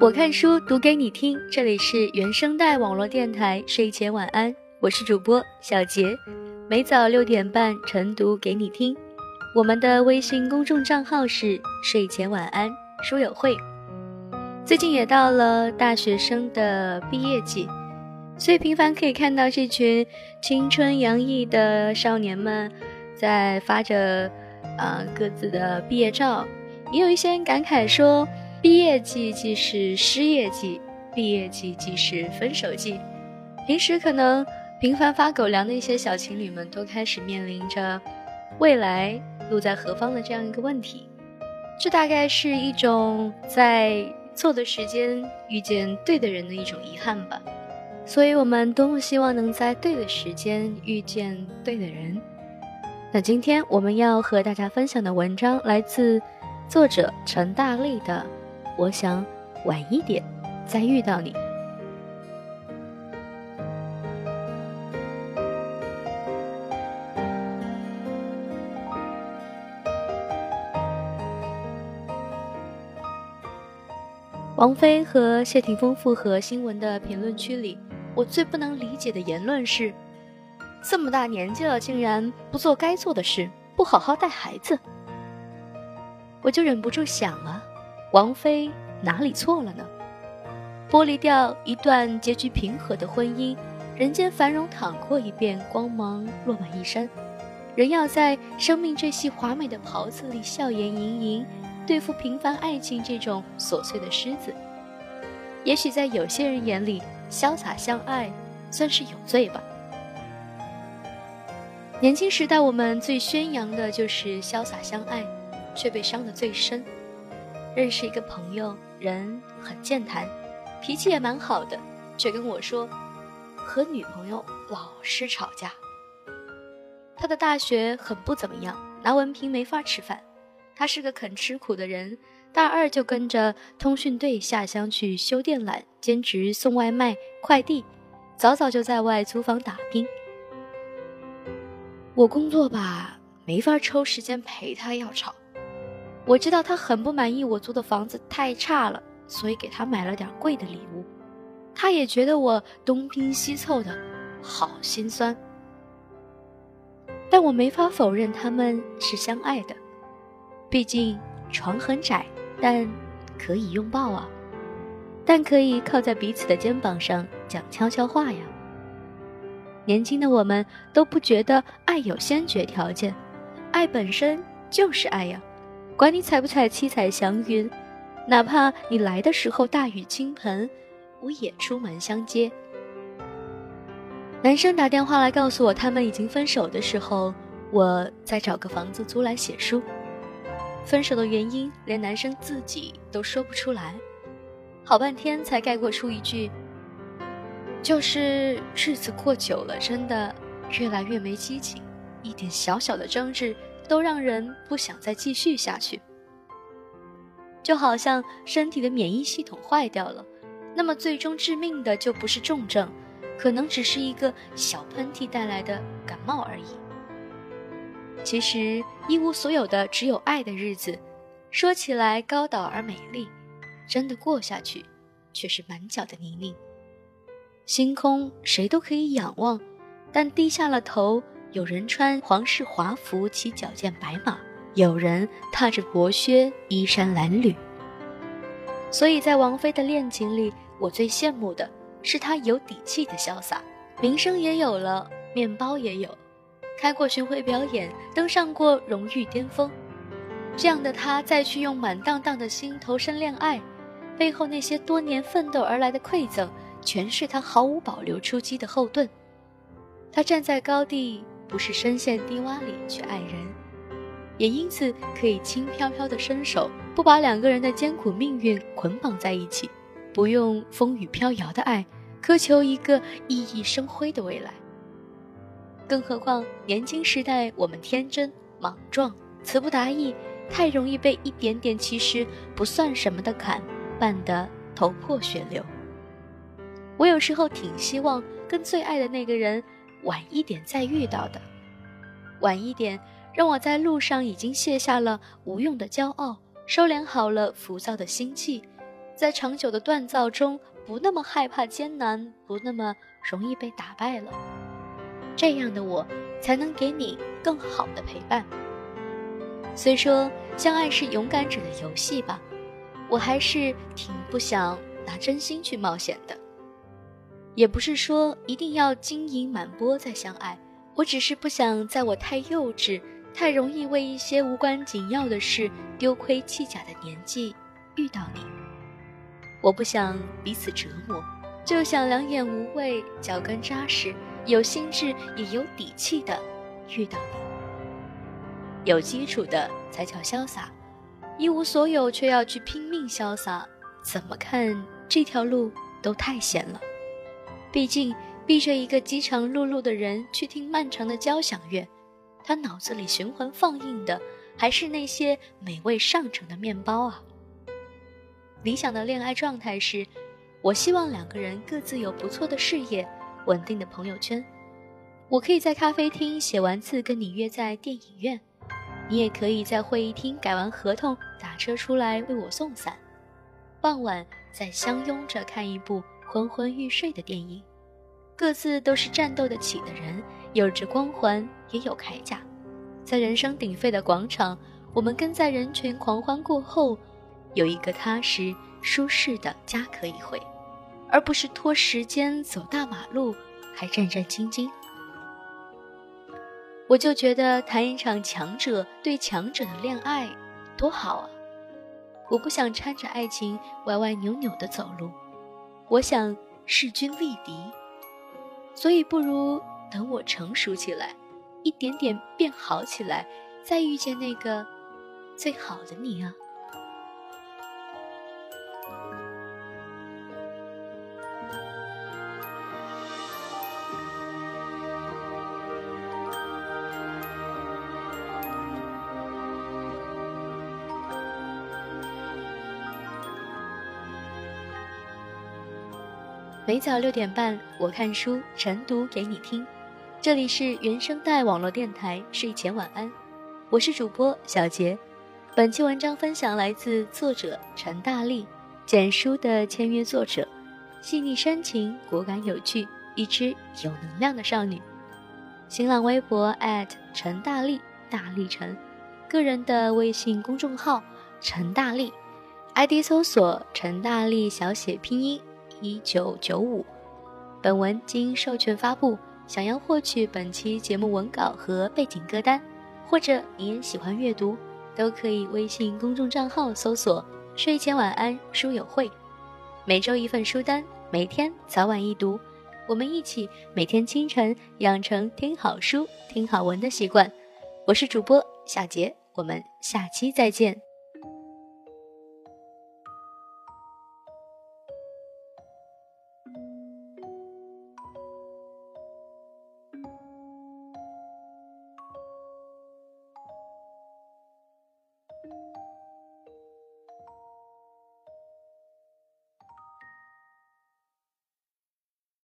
我看书读给你听，这里是原声带网络电台睡前晚安，我是主播小杰，每早六点半晨读给你听。我们的微信公众账号是睡前晚安书友会。最近也到了大学生的毕业季，所以频繁可以看到这群青春洋溢的少年们在发着啊各自的毕业照，也有一些人感慨说。毕业季既是失业季，毕业季既是分手季。平时可能频繁发狗粮的一些小情侣们，都开始面临着未来路在何方的这样一个问题。这大概是一种在错的时间遇见对的人的一种遗憾吧。所以我们多么希望能在对的时间遇见对的人。那今天我们要和大家分享的文章来自作者陈大力的。我想晚一点再遇到你。王菲和谢霆锋复合新闻的评论区里，我最不能理解的言论是：这么大年纪了，竟然不做该做的事，不好好带孩子。我就忍不住想啊。王菲哪里错了呢？剥离掉一段结局平和的婚姻，人间繁荣淌过一遍，光芒落满一身，人要在生命这袭华美的袍子里笑颜盈盈，对付平凡爱情这种琐碎的狮子。也许在有些人眼里，潇洒相爱算是有罪吧。年轻时代，我们最宣扬的就是潇洒相爱，却被伤得最深。认识一个朋友，人很健谈，脾气也蛮好的，却跟我说，和女朋友老是吵架。他的大学很不怎么样，拿文凭没法吃饭。他是个肯吃苦的人，大二就跟着通讯队下乡去修电缆，兼职送外卖、快递，早早就在外租房打拼。我工作吧，没法抽时间陪他要吵。我知道他很不满意我租的房子太差了，所以给他买了点贵的礼物。他也觉得我东拼西凑的，好心酸。但我没法否认他们是相爱的，毕竟床很窄，但可以拥抱啊，但可以靠在彼此的肩膀上讲悄悄话呀。年轻的我们都不觉得爱有先决条件，爱本身就是爱呀。管你踩不踩七彩祥云，哪怕你来的时候大雨倾盆，我也出门相接。男生打电话来告诉我他们已经分手的时候，我再找个房子租来写书。分手的原因连男生自己都说不出来，好半天才概括出一句：就是日子过久了，真的越来越没激情，一点小小的争执。都让人不想再继续下去，就好像身体的免疫系统坏掉了，那么最终致命的就不是重症，可能只是一个小喷嚏带来的感冒而已。其实一无所有的只有爱的日子，说起来高岛而美丽，真的过下去，却是满脚的泥泞。星空谁都可以仰望，但低下了头。有人穿皇室华服骑矫健白马，有人踏着薄靴衣衫褴褛。所以在王菲的恋情里，我最羡慕的是她有底气的潇洒，名声也有了，面包也有，开过巡回表演，登上过荣誉巅峰。这样的他再去用满荡荡的心投身恋爱，背后那些多年奋斗而来的馈赠，全是他毫无保留出击的后盾。他站在高地。不是深陷低洼里去爱人，也因此可以轻飘飘的伸手，不把两个人的艰苦命运捆绑在一起，不用风雨飘摇的爱，苛求一个熠熠生辉的未来。更何况年轻时代我们天真莽撞，词不达意，太容易被一点点其实不算什么的坎绊得头破血流。我有时候挺希望跟最爱的那个人。晚一点再遇到的，晚一点，让我在路上已经卸下了无用的骄傲，收敛好了浮躁的心气，在长久的锻造中不那么害怕艰难，不那么容易被打败了。这样的我，才能给你更好的陪伴。虽说相爱是勇敢者的游戏吧，我还是挺不想拿真心去冒险的。也不是说一定要金银满钵再相爱，我只是不想在我太幼稚、太容易为一些无关紧要的事丢盔弃甲的年纪遇到你。我不想彼此折磨，就想两眼无畏、脚跟扎实、有心智也有底气的遇到你。有基础的才叫潇洒，一无所有却要去拼命潇洒，怎么看这条路都太险了。毕竟，逼着一个饥肠辘辘的人去听漫长的交响乐，他脑子里循环放映的还是那些美味上乘的面包啊。理想的恋爱状态是，我希望两个人各自有不错的事业、稳定的朋友圈。我可以在咖啡厅写完字跟你约在电影院，你也可以在会议厅改完合同打车出来为我送伞，傍晚再相拥着看一部。昏昏欲睡的电影，各自都是战斗得起的人，有着光环，也有铠甲。在人声鼎沸的广场，我们跟在人群狂欢过后，有一个踏实舒适的家可以回，而不是拖时间走大马路还战战兢兢。我就觉得谈一场强者对强者的恋爱多好啊！我不想搀着爱情歪歪扭扭的走路。我想势均力敌，所以不如等我成熟起来，一点点变好起来，再遇见那个最好的你啊。每早六点半，我看书晨读给你听。这里是原声带网络电台睡前晚安，我是主播小杰。本期文章分享来自作者陈大力，简书的签约作者，细腻深情，果敢有趣，一只有能量的少女。新浪微博陈大力，大力陈，个人的微信公众号陈大力，ID 搜索陈大力小写拼音。一九九五，本文经授权发布。想要获取本期节目文稿和背景歌单，或者你也喜欢阅读，都可以微信公众账号搜索“睡前晚安书友会”，每周一份书单，每天早晚一读。我们一起每天清晨养成听好书、听好文的习惯。我是主播夏杰，我们下期再见。